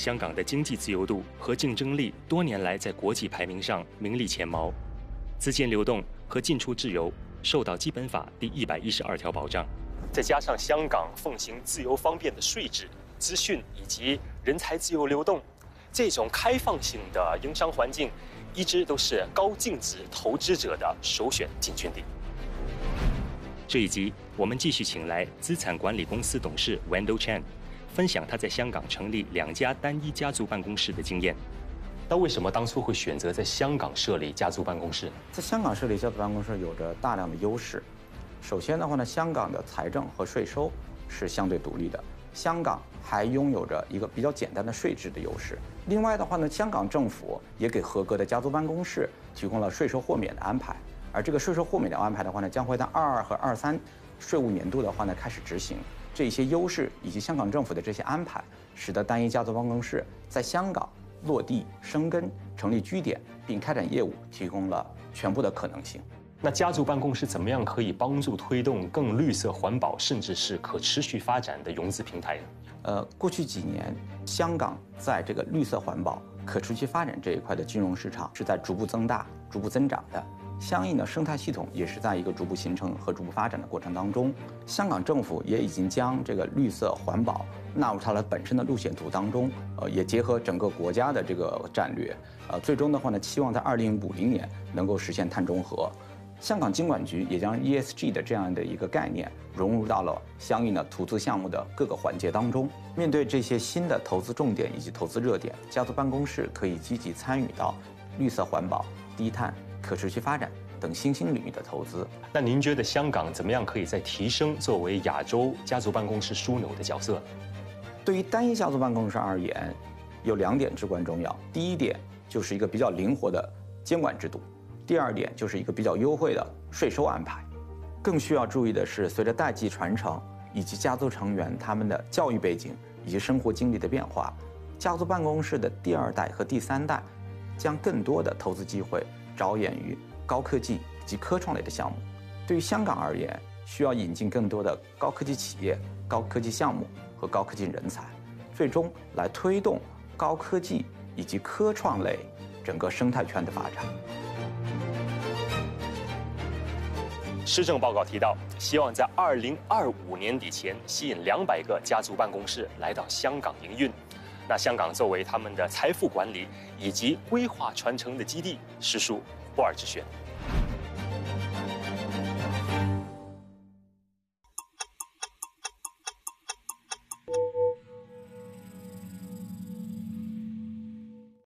香港的经济自由度和竞争力多年来在国际排名上名列前茅，资金流动和进出自由受到基本法第一百一十二条保障。再加上香港奉行自由方便的税制、资讯以及人才自由流动，这种开放性的营商环境，一直都是高净值投资者的首选进军地。这一集我们继续请来资产管理公司董事 Wendell Chan，分享他在香港成立两家单一家族办公室的经验。那为什么当初会选择在香港设立家族办公室？在香港设立家族办公室有着大量的优势。首先的话呢，香港的财政和税收是相对独立的，香港还拥有着一个比较简单的税制的优势。另外的话呢，香港政府也给合格的家族办公室提供了税收豁免的安排，而这个税收豁免的安排的话呢，将会在二二和二三税务年度的话呢开始执行。这些优势以及香港政府的这些安排，使得单一家族办公室在香港落地生根、成立据点并开展业务提供了全部的可能性。那家族办公室怎么样可以帮助推动更绿色环保，甚至是可持续发展的融资平台呢？呃，过去几年，香港在这个绿色环保、可持续发展这一块的金融市场是在逐步增大、逐步增长的，相应的生态系统也是在一个逐步形成和逐步发展的过程当中。香港政府也已经将这个绿色环保纳入它的本身的路线图当中，呃，也结合整个国家的这个战略，呃，最终的话呢，期望在二零五零年能够实现碳中和。香港金管局也将 ESG 的这样的一个概念融入到了相应的投资项目的各个环节当中。面对这些新的投资重点以及投资热点，家族办公室可以积极参与到绿色环保、低碳、可持续发展等新兴领域的投资。那您觉得香港怎么样可以在提升作为亚洲家族办公室枢纽的角色？对于单一家族办公室而言，有两点至关重要。第一点就是一个比较灵活的监管制度。第二点就是一个比较优惠的税收安排，更需要注意的是，随着代际传承以及家族成员他们的教育背景以及生活经历的变化，家族办公室的第二代和第三代将更多的投资机会着眼于高科技及科创类的项目。对于香港而言，需要引进更多的高科技企业、高科技项目和高科技人才，最终来推动高科技以及科创类整个生态圈的发展。施政报告提到，希望在二零二五年底前吸引两百个家族办公室来到香港营运。那香港作为他们的财富管理以及规划传承的基地，实属不二之选。